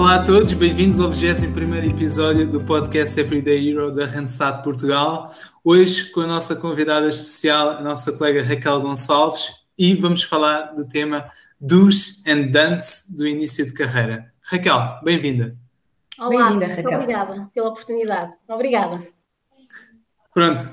Olá a todos, bem-vindos ao 21 episódio do podcast Everyday Hero da Randstad Portugal. Hoje com a nossa convidada especial, a nossa colega Raquel Gonçalves, e vamos falar do tema dos and don'ts do início de carreira. Raquel, bem-vinda. Olá, bem Raquel. obrigada pela oportunidade. Obrigada. Pronto,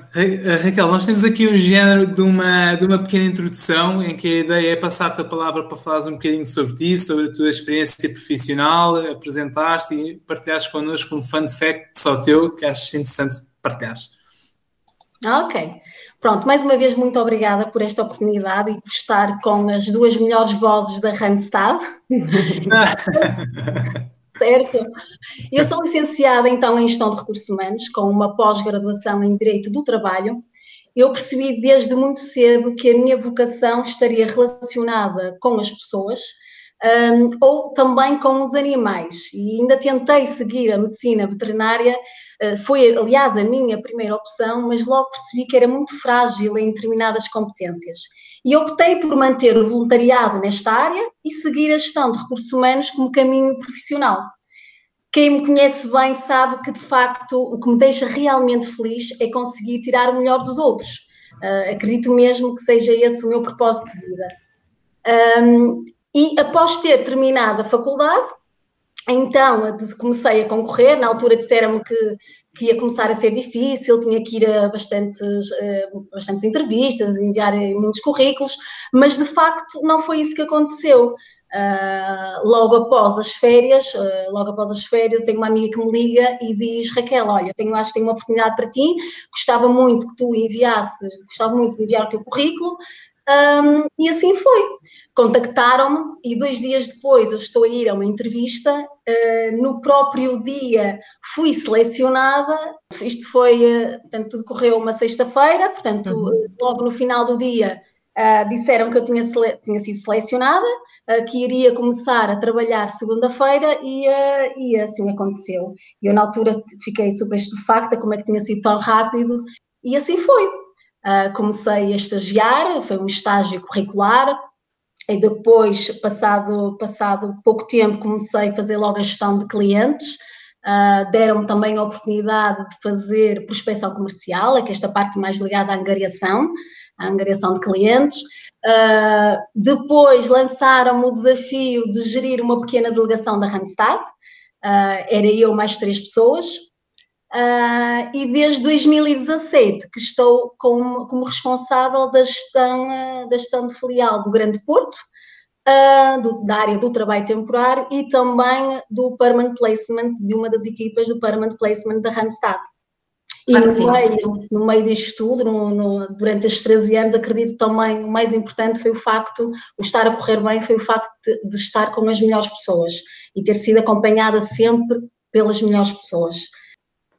Raquel, nós temos aqui um género de uma, de uma pequena introdução em que a ideia é passar-te a palavra para falares um bocadinho sobre ti, sobre a tua experiência profissional, apresentar-te e partilhares connosco um fun fact só teu que achas interessante partilhares. Ok. Pronto, mais uma vez muito obrigada por esta oportunidade e por estar com as duas melhores vozes da Randstad. certo? Eu sou licenciada então em Gestão de Recursos Humanos, com uma pós-graduação em Direito do Trabalho. Eu percebi desde muito cedo que a minha vocação estaria relacionada com as pessoas um, ou também com os animais. E ainda tentei seguir a medicina veterinária, uh, foi aliás a minha primeira opção, mas logo percebi que era muito frágil em determinadas competências. E optei por manter o voluntariado nesta área e seguir a gestão de recursos humanos como caminho profissional. Quem me conhece bem sabe que, de facto, o que me deixa realmente feliz é conseguir tirar o melhor dos outros. Uh, acredito mesmo que seja esse o meu propósito de vida. Um, e após ter terminado a faculdade, então comecei a concorrer. Na altura disseram-me que, que ia começar a ser difícil, tinha que ir a bastantes, uh, bastantes entrevistas, enviar muitos currículos, mas de facto não foi isso que aconteceu. Uh, logo após as férias, uh, logo após as férias, tenho uma amiga que me liga e diz: Raquel, olha, tenho, acho que tenho uma oportunidade para ti, gostava muito que tu enviasses, gostava muito de enviar o teu currículo. Um, e assim foi. Contactaram-me e dois dias depois eu estou a ir a uma entrevista. Uh, no próprio dia fui selecionada. Isto foi, portanto, tudo correu uma sexta-feira, portanto, uhum. logo no final do dia Uh, disseram que eu tinha, tinha sido selecionada, uh, que iria começar a trabalhar segunda-feira e, uh, e assim aconteceu. E eu, na altura, fiquei super estupefacta como é que tinha sido tão rápido, e assim foi. Comecei a estagiar, foi um estágio curricular, e depois, passado, passado pouco tempo, comecei a fazer logo a gestão de clientes. deram-me também a oportunidade de fazer prospecção comercial, é que esta parte mais ligada à angariação a angariação de clientes. Uh, depois lançaram o desafio de gerir uma pequena delegação da Randstad, uh, era eu mais três pessoas, uh, e desde 2017 que estou como, como responsável da gestão, da gestão de filial do Grande Porto, do, da área do trabalho temporário e também do Permanent Placement, de uma das equipas do Permanent Placement da Randstad. E no, meio, no meio disto tudo, no, no, durante estes 13 anos, acredito também o mais importante foi o facto, o estar a correr bem, foi o facto de, de estar com as melhores pessoas e ter sido acompanhada sempre pelas melhores pessoas.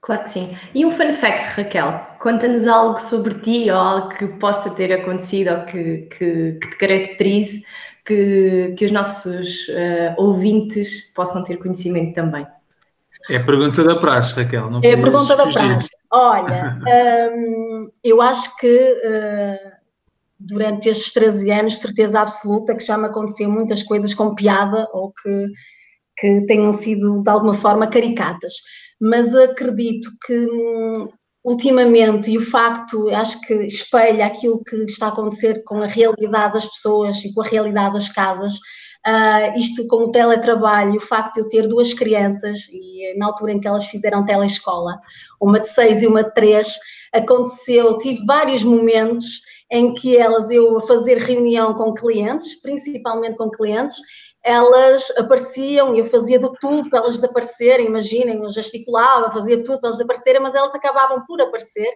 Claro que sim. E um fun fact, Raquel, conta-nos algo sobre ti ou algo que possa ter acontecido ou que, que, que te caracterize, que, que os nossos uh, ouvintes possam ter conhecimento também. É a pergunta da praxe, Raquel. Não é a pergunta da praxe. Olha, hum, eu acho que uh, durante estes 13 anos, certeza absoluta que já me aconteceu muitas coisas com piada ou que, que tenham sido de alguma forma caricatas. Mas acredito que hum, ultimamente, e o facto, acho que espelha aquilo que está a acontecer com a realidade das pessoas e com a realidade das casas, Uh, isto com o teletrabalho, o facto de eu ter duas crianças, e na altura em que elas fizeram telescola, uma de seis e uma de três, aconteceu, tive vários momentos em que elas, eu a fazer reunião com clientes, principalmente com clientes, elas apareciam e eu fazia de tudo para elas desaparecerem, imaginem, eu gesticulava, fazia tudo para elas desaparecerem, mas elas acabavam por aparecer.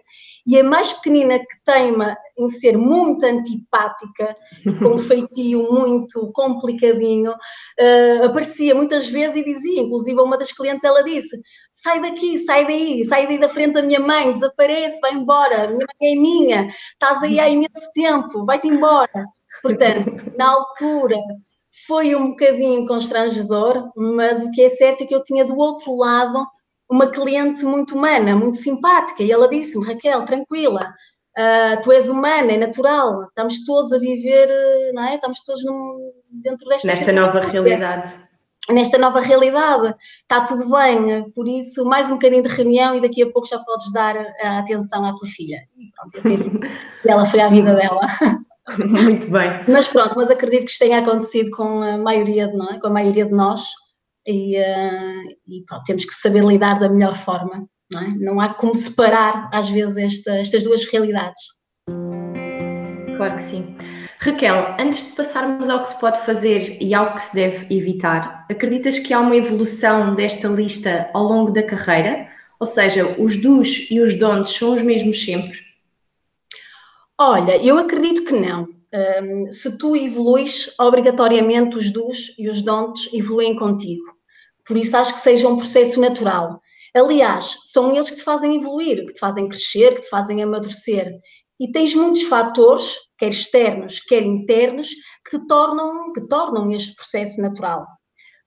E a mais pequenina que teima em ser muito antipática e com um feitio muito complicadinho, uh, aparecia muitas vezes e dizia, inclusive a uma das clientes ela disse, sai daqui, sai daí, sai daí da frente da minha mãe, desaparece, vai embora, minha mãe é minha, estás aí há imenso tempo, vai-te embora. Portanto, na altura foi um bocadinho constrangedor, mas o que é certo é que eu tinha do outro lado uma cliente muito humana, muito simpática, e ela disse-me, Raquel, tranquila, uh, tu és humana, é natural, estamos todos a viver, não é? Estamos todos num, dentro desta... Nesta nova realidade. nesta nova realidade, está tudo bem, por isso mais um bocadinho de reunião e daqui a pouco já podes dar a atenção à tua filha. E pronto, assim, ela foi à vida dela. Muito bem. Mas pronto, mas acredito que isto tenha acontecido com a maioria de nós, com a maioria de nós e, uh, e pronto, temos que saber lidar da melhor forma. Não, é? não há como separar às vezes esta, estas duas realidades. Claro que sim. Raquel, antes de passarmos ao que se pode fazer e ao que se deve evitar, acreditas que há uma evolução desta lista ao longo da carreira? Ou seja, os dos e os don'ts são os mesmos sempre? Olha, eu acredito que não. Um, se tu evoluís, obrigatoriamente os dos e os don'ts evoluem contigo. Por isso acho que seja um processo natural. Aliás, são eles que te fazem evoluir, que te fazem crescer, que te fazem amadurecer. E tens muitos fatores, quer externos, quer internos, que te tornam, que tornam este processo natural.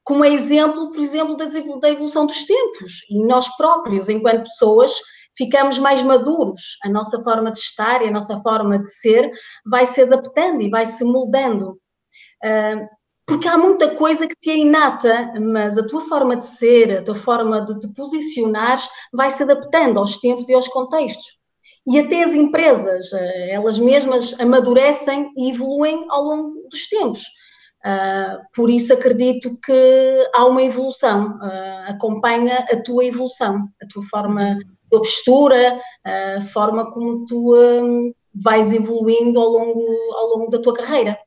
Como exemplo, por exemplo, da evolução dos tempos. E nós próprios, enquanto pessoas, ficamos mais maduros. A nossa forma de estar e a nossa forma de ser vai se adaptando e vai se moldando. Porque há muita coisa que te é inata, mas a tua forma de ser, a tua forma de te posicionares vai se adaptando aos tempos e aos contextos. E até as empresas, eh, elas mesmas amadurecem e evoluem ao longo dos tempos. Uh, por isso acredito que há uma evolução, uh, acompanha a tua evolução, a tua forma, tua postura, a forma como tu um, vais evoluindo ao longo, ao longo da tua carreira.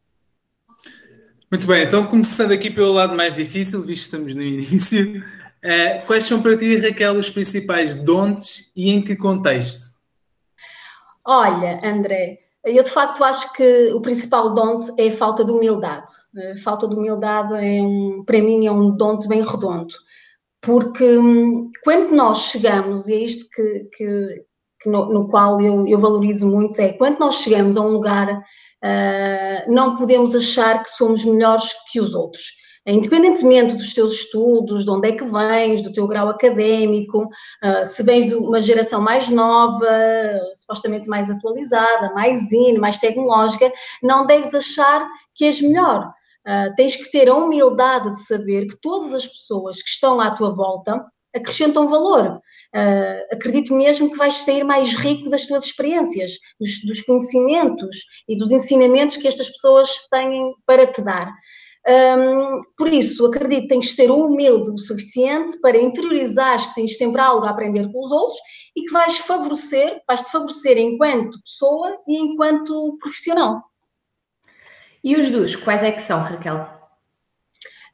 Muito bem, então começando aqui pelo lado mais difícil, visto que estamos no início, uh, quais são para ti, Raquel, os principais don'ts e em que contexto? Olha, André, eu de facto acho que o principal don't é a falta de humildade. A falta de humildade é um, para mim é um don't bem redondo, porque hum, quando nós chegamos, e é isto que, que, que no, no, qual eu, eu valorizo muito, é quando nós chegamos a um lugar Uh, não podemos achar que somos melhores que os outros. Independentemente dos teus estudos, de onde é que vens, do teu grau académico, uh, se vens de uma geração mais nova, supostamente mais atualizada, mais in, mais tecnológica, não deves achar que és melhor. Uh, tens que ter a humildade de saber que todas as pessoas que estão à tua volta acrescentam valor. Uh, acredito mesmo que vais sair mais rico das tuas experiências, dos, dos, conhecimentos e dos ensinamentos que estas pessoas têm para te dar. Um, por isso, acredito que tens de ser humilde o suficiente para interiorizar que tens sempre algo a aprender com os outros e que vais favorecer, vais-te favorecer enquanto pessoa e enquanto profissional. E os dos, quais é que são, Raquel?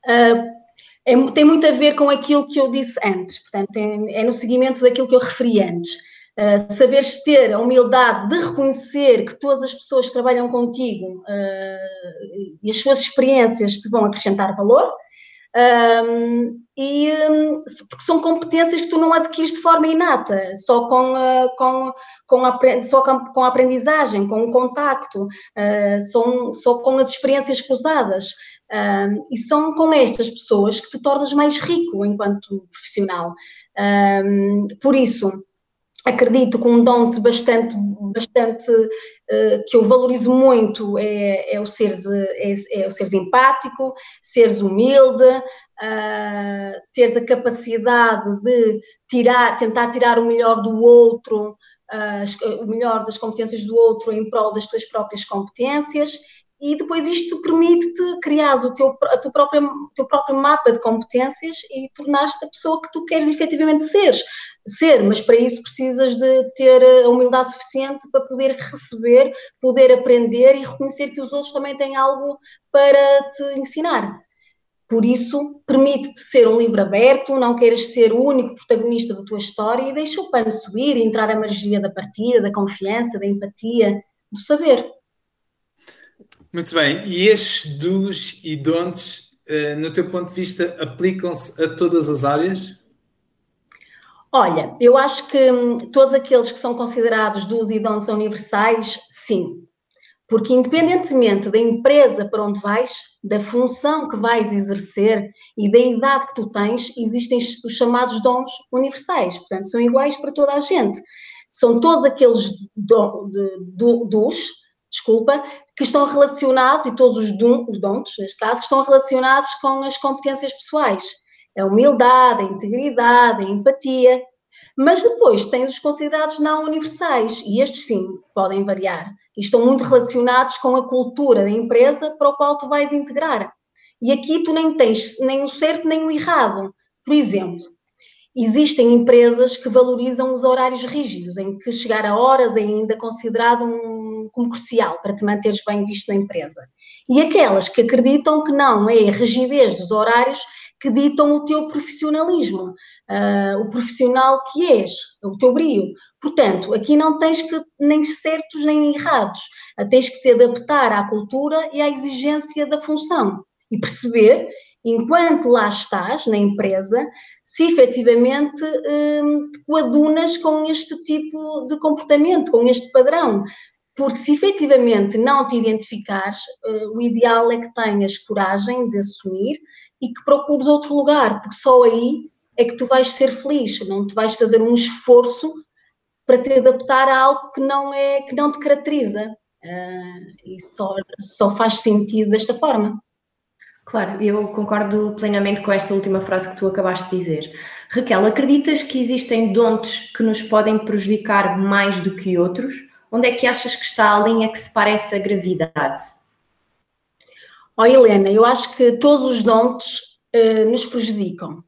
Uh, é, tem muito a ver com aquilo que eu disse antes, portanto, é, é no seguimento daquilo que eu referi antes. Uh, saberes ter a humildade de reconhecer que todas as pessoas que trabalham contigo uh, e as suas experiências te vão acrescentar valor, um, e um, porque são competências que tu não adquires de forma inata, só com, uh, com, com, a, só com, a aprendizagem, com o contacto, uh, só, só com as experiências cruzadas. Um, e são com estas pessoas que te tornas mais rico enquanto profissional. Um, por isso, acredito que um dom bastante, bastante uh, que eu valorizo muito é, é, o seres, é, é, o seres empático, seres humilde, uh, teres a capacidade de tirar, tentar tirar o melhor do outro, uh, o melhor das competências do outro em prol das tuas próprias competências e depois isto permite-te criar o teu, a tua própria, o teu próprio mapa de competências e tornar-te a pessoa que tu queres efetivamente seres, ser, mas para isso precisas de ter a humildade suficiente para poder receber, poder aprender e reconhecer que os outros também têm algo para te ensinar. Por isso, permite-te ser um livro aberto, não queiras ser o único protagonista da tua história e deixa o pano subir entrar a magia da partida, da confiança, da empatia, do saber. Muito bem. E estes dos e don'ts, uh, no teu ponto de vista, aplicam-se a todas as áreas? Olha, eu acho que hum, todos aqueles que são considerados dos e don'ts universais, sim. Porque independentemente da empresa para onde vais, da função que vais exercer e da idade que tu tens, existem os chamados dons universais, portanto, são iguais para toda a gente. São todos aqueles do, de, do, dos desculpa, que estão relacionados, e todos os, dom, os dons, neste caso, que estão relacionados com as competências pessoais. A humildade, a integridade, a empatia. Mas depois tens os considerados não universais, e estes sim podem variar, e estão muito relacionados com a cultura da empresa para o qual tu vais integrar. E aqui tu nem tens nem o certo nem o errado. Por exemplo, existem empresas que valorizam os horários rígidos, em que chegar a horas é ainda considerado um, como crucial para te manteres bem visto na empresa. E aquelas que acreditam que não, é a rigidez dos horários que ditam o teu profissionalismo, uh, o profissional que és, o teu brio. Portanto, aqui não tens que nem certos nem errados, tens que te adaptar à cultura e à exigência da função e perceber enquanto lá estás na empresa, se efetivamente hum, te coadunas com este tipo de comportamento, com este padrão. Porque se efetivamente não te identificares, uh, o ideal é que tenhas coragem de assumir e que procures outro lugar, porque só aí é que tu vais ser feliz, não te vais fazer um esforço para te adaptar a algo que não é que não te caracteriza. Uh, e só, só faz sentido desta forma. Claro, eu concordo plenamente com esta última frase que tu acabaste de dizer. Raquel, acreditas que existem dontes que nos podem prejudicar mais do que outros? Onde é que achas que está a linha que separa essa gravidade? Ó oh, Helena, eu acho que todos os dontes uh, nos prejudicam.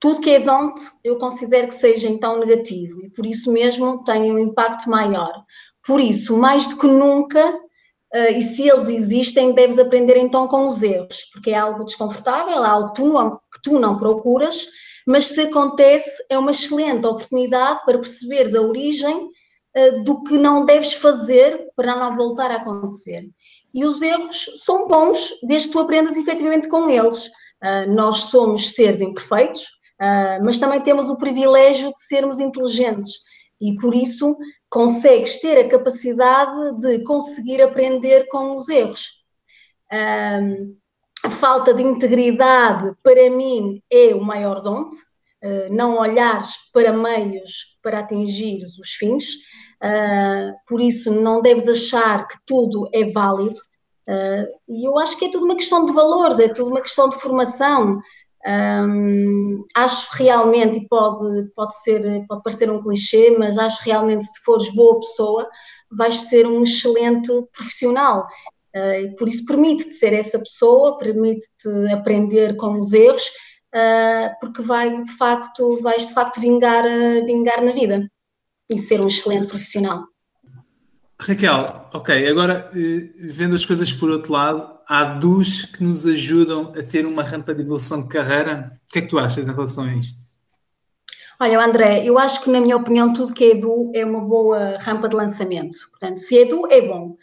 Tudo que é donte eu considero que seja então negativo e por isso mesmo tem um impacto maior. Por isso, mais do que nunca, Uh, e se eles existem, deves aprender então com os erros, porque é algo desconfortável, é algo que tu não, que tu não procuras, mas se acontece, é uma excelente oportunidade para perceberes a origem uh, do que não deves fazer para não voltar a acontecer. E os erros são bons desde que tu aprendas efetivamente com eles. Uh, nós somos seres imperfeitos, mas também temos o privilégio de sermos inteligentes e por isso consegues ter a capacidade de conseguir aprender com os erros. Um, a falta de integridade, para mim, é o maior dom. Uh, não olhares para meios para atingir os fins, uh, por isso não deves achar que tudo é válido. Uh, e eu acho que é tudo uma questão de valores, é tudo uma questão de formação. Um, acho realmente, e pode, pode, ser, pode parecer um clichê, mas acho realmente se fores boa pessoa, vais ser um excelente profissional. Uh, por isso permite-te ser essa pessoa, permite-te aprender com os erros, uh, porque vai de facto, vais de facto vingar, uh, vingar na vida e ser um excelente profissional. Raquel, ok, agora eh, vendo as coisas por outro lado, há duas que nos ajudam a ter uma rampa de evolução de carreira. O que é que tu achas em relação a isto? Olha, André, eu acho que, na minha opinião, tudo que é Edu é uma boa rampa de lançamento. Portanto, se Edu, é bom.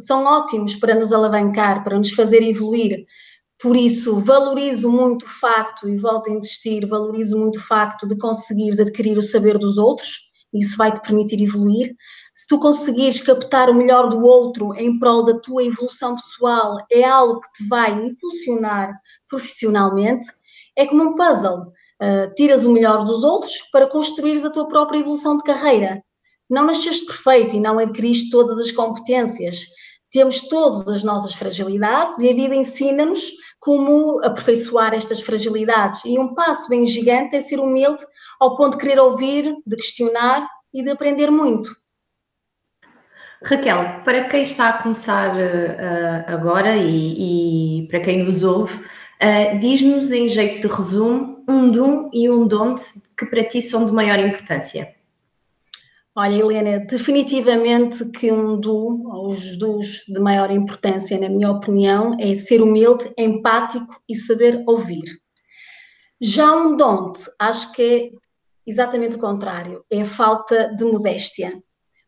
São ótimos para nos alavancar, para nos fazer evoluir. Por isso, valorizo muito o facto, e volto a insistir, valorizo muito o facto de conseguires adquirir o saber dos outros, isso vai te permitir evoluir se tu conseguires captar o melhor do outro em prol da tua evolução pessoal, é algo que te vai impulsionar profissionalmente, é como um puzzle. Uh, tiras o melhor dos outros para construires a tua própria evolução de carreira. Não nasceste perfeito e não adquiriste todas as competências. Temos todas as nossas fragilidades e a vida ensina-nos como aperfeiçoar estas fragilidades. E um passo bem gigante é ser humilde ao ponto de querer ouvir, de questionar e de aprender muito. Raquel, para quem está a começar uh, agora e, e, para quem nos ouve, uh, diz-nos em jeito de resumo um dom e um donde que para ti são de maior importância. Olha, Helena, definitivamente que um do, ou os dos de maior importância, na minha opinião, é ser humilde, empático e saber ouvir. Já um donde, acho que é exatamente o contrário, é a falta de modéstia.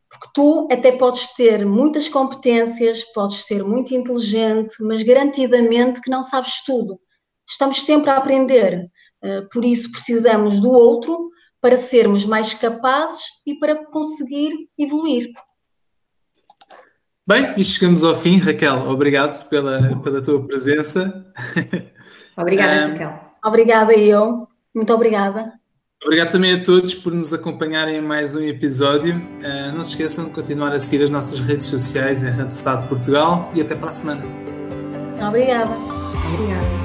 Porque tu até podes ter muitas competências, podes ser muito inteligente, mas garantidamente que não sabes tudo. Estamos sempre a aprender, eh, por isso precisamos do outro para sermos mais capazes e para conseguir evoluir. Bem, e chegamos ao fim, Raquel. Obrigado pela, pela tua presença. Obrigada, um, Raquel. Obrigada eu. Muito obrigada. Obrigado também a todos por nos acompanharem em mais um episódio. Uh, não se esqueçam de continuar a seguir as nossas redes sociais em Rede Estado Portugal e até para a semana. Obrigada. Obrigada.